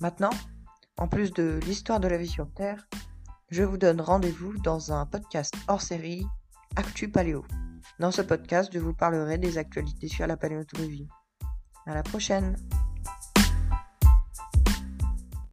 Maintenant, en plus de l'histoire de la vie sur Terre, je vous donne rendez-vous dans un podcast hors série Actu Paléo. Dans ce podcast, je vous parlerai des actualités sur la paléontologie. À la prochaine!